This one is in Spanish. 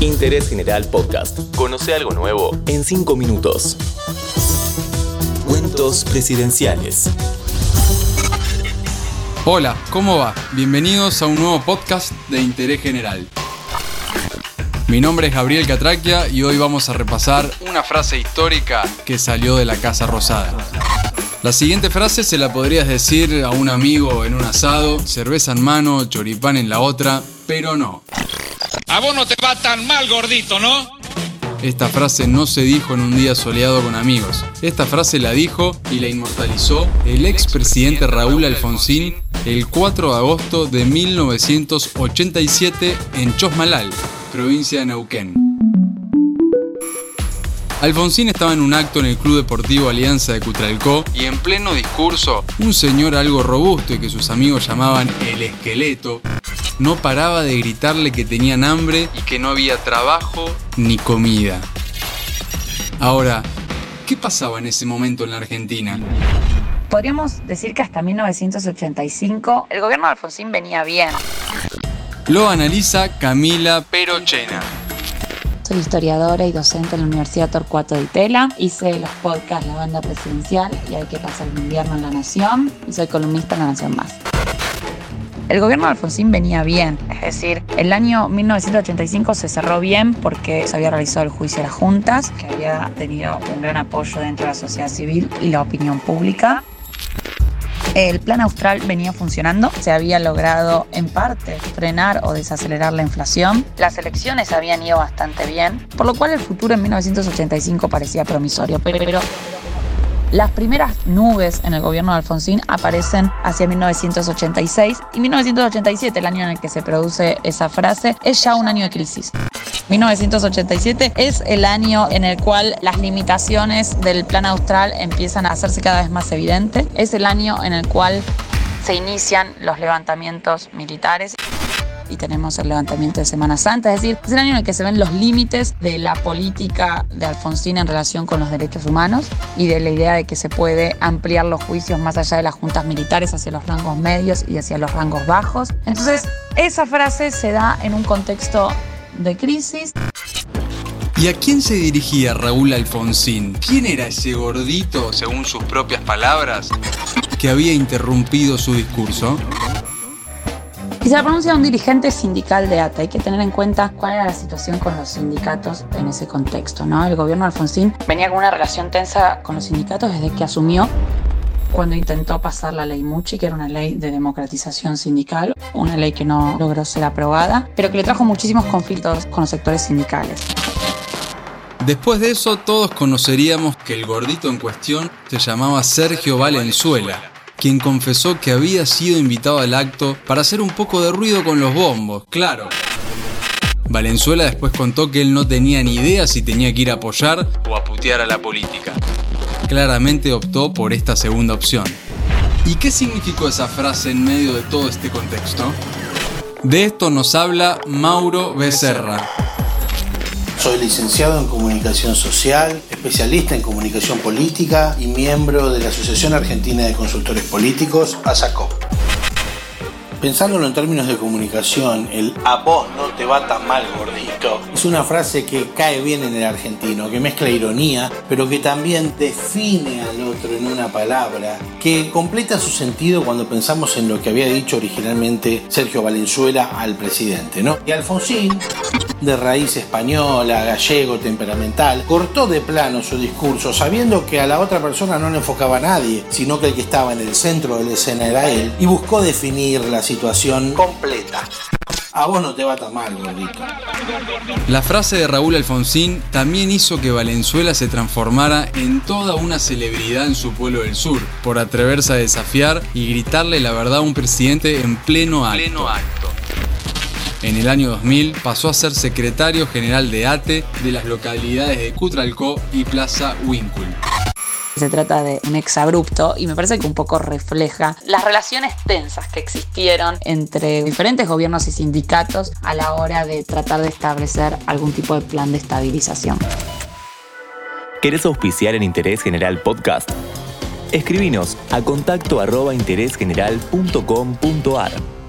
Interés General Podcast. Conoce algo nuevo en 5 minutos. Cuentos presidenciales. Hola, ¿cómo va? Bienvenidos a un nuevo podcast de Interés General. Mi nombre es Gabriel Catraquia y hoy vamos a repasar una frase histórica que salió de la Casa Rosada. La siguiente frase se la podrías decir a un amigo en un asado, cerveza en mano, choripán en la otra, pero no. A vos no te va tan mal, gordito, ¿no? Esta frase no se dijo en un día soleado con amigos. Esta frase la dijo y la inmortalizó el expresidente Raúl Alfonsín el 4 de agosto de 1987 en Chosmalal, provincia de Neuquén. Alfonsín estaba en un acto en el Club Deportivo Alianza de Cutralcó y en pleno discurso, un señor algo robusto y que sus amigos llamaban el esqueleto, no paraba de gritarle que tenían hambre y que no había trabajo ni comida. Ahora, ¿qué pasaba en ese momento en la Argentina? Podríamos decir que hasta 1985 el gobierno de Alfonsín venía bien. Lo analiza Camila Perochena. Soy historiadora y docente en la Universidad Torcuato de Itela. Hice los podcasts La Banda Presidencial y Hay que pasar el invierno en La Nación. Y soy columnista en La Nación Más. El gobierno de Alfonsín venía bien, es decir, el año 1985 se cerró bien porque se había realizado el juicio de las juntas, que había tenido un gran apoyo dentro de la sociedad civil y la opinión pública. El plan austral venía funcionando, se había logrado en parte frenar o desacelerar la inflación, las elecciones habían ido bastante bien, por lo cual el futuro en 1985 parecía promisorio, pero las primeras nubes en el gobierno de Alfonsín aparecen hacia 1986 y 1987, el año en el que se produce esa frase, es ya un año de crisis. 1987 es el año en el cual las limitaciones del plan austral empiezan a hacerse cada vez más evidentes. Es el año en el cual se inician los levantamientos militares y tenemos el levantamiento de Semana Santa, es decir, es el año en el que se ven los límites de la política de Alfonsín en relación con los derechos humanos y de la idea de que se puede ampliar los juicios más allá de las juntas militares hacia los rangos medios y hacia los rangos bajos. Entonces, esa frase se da en un contexto de crisis. ¿Y a quién se dirigía Raúl Alfonsín? ¿Quién era ese gordito, según sus propias palabras, que había interrumpido su discurso? Y se la pronuncia un dirigente sindical de ATA. Hay que tener en cuenta cuál era la situación con los sindicatos en ese contexto. ¿no? El gobierno Alfonsín venía con una relación tensa con los sindicatos desde que asumió cuando intentó pasar la ley Muchi, que era una ley de democratización sindical, una ley que no logró ser aprobada, pero que le trajo muchísimos conflictos con los sectores sindicales. Después de eso, todos conoceríamos que el gordito en cuestión se llamaba Sergio Valenzuela, quien confesó que había sido invitado al acto para hacer un poco de ruido con los bombos, claro. Valenzuela después contó que él no tenía ni idea si tenía que ir a apoyar o a putear a la política. Claramente optó por esta segunda opción. ¿Y qué significó esa frase en medio de todo este contexto? De esto nos habla Mauro Becerra, soy licenciado en Comunicación Social, especialista en Comunicación Política y miembro de la Asociación Argentina de Consultores Políticos, ASACOP. Pensándolo en términos de comunicación, el a vos no te va tan mal, gordito, es una frase que cae bien en el argentino, que mezcla ironía, pero que también define al otro en una palabra, que completa su sentido cuando pensamos en lo que había dicho originalmente Sergio Valenzuela al presidente, ¿no? Y Alfonsín, de raíz española, gallego, temperamental, cortó de plano su discurso sabiendo que a la otra persona no le enfocaba a nadie, sino que el que estaba en el centro de la escena era él, y buscó definir la situación completa. A vos no te va tan mal, gordito. La frase de Raúl Alfonsín también hizo que Valenzuela se transformara en toda una celebridad en su pueblo del sur, por atreverse a desafiar y gritarle la verdad a un presidente en pleno acto. En el año 2000 pasó a ser secretario general de ATE de las localidades de Cutralcó y Plaza Winkle. Se trata de un exabrupto y me parece que un poco refleja las relaciones tensas que existieron entre diferentes gobiernos y sindicatos a la hora de tratar de establecer algún tipo de plan de estabilización. ¿Querés auspiciar en Interés General Podcast? Escribinos a contacto arroba interésgeneral.com.ar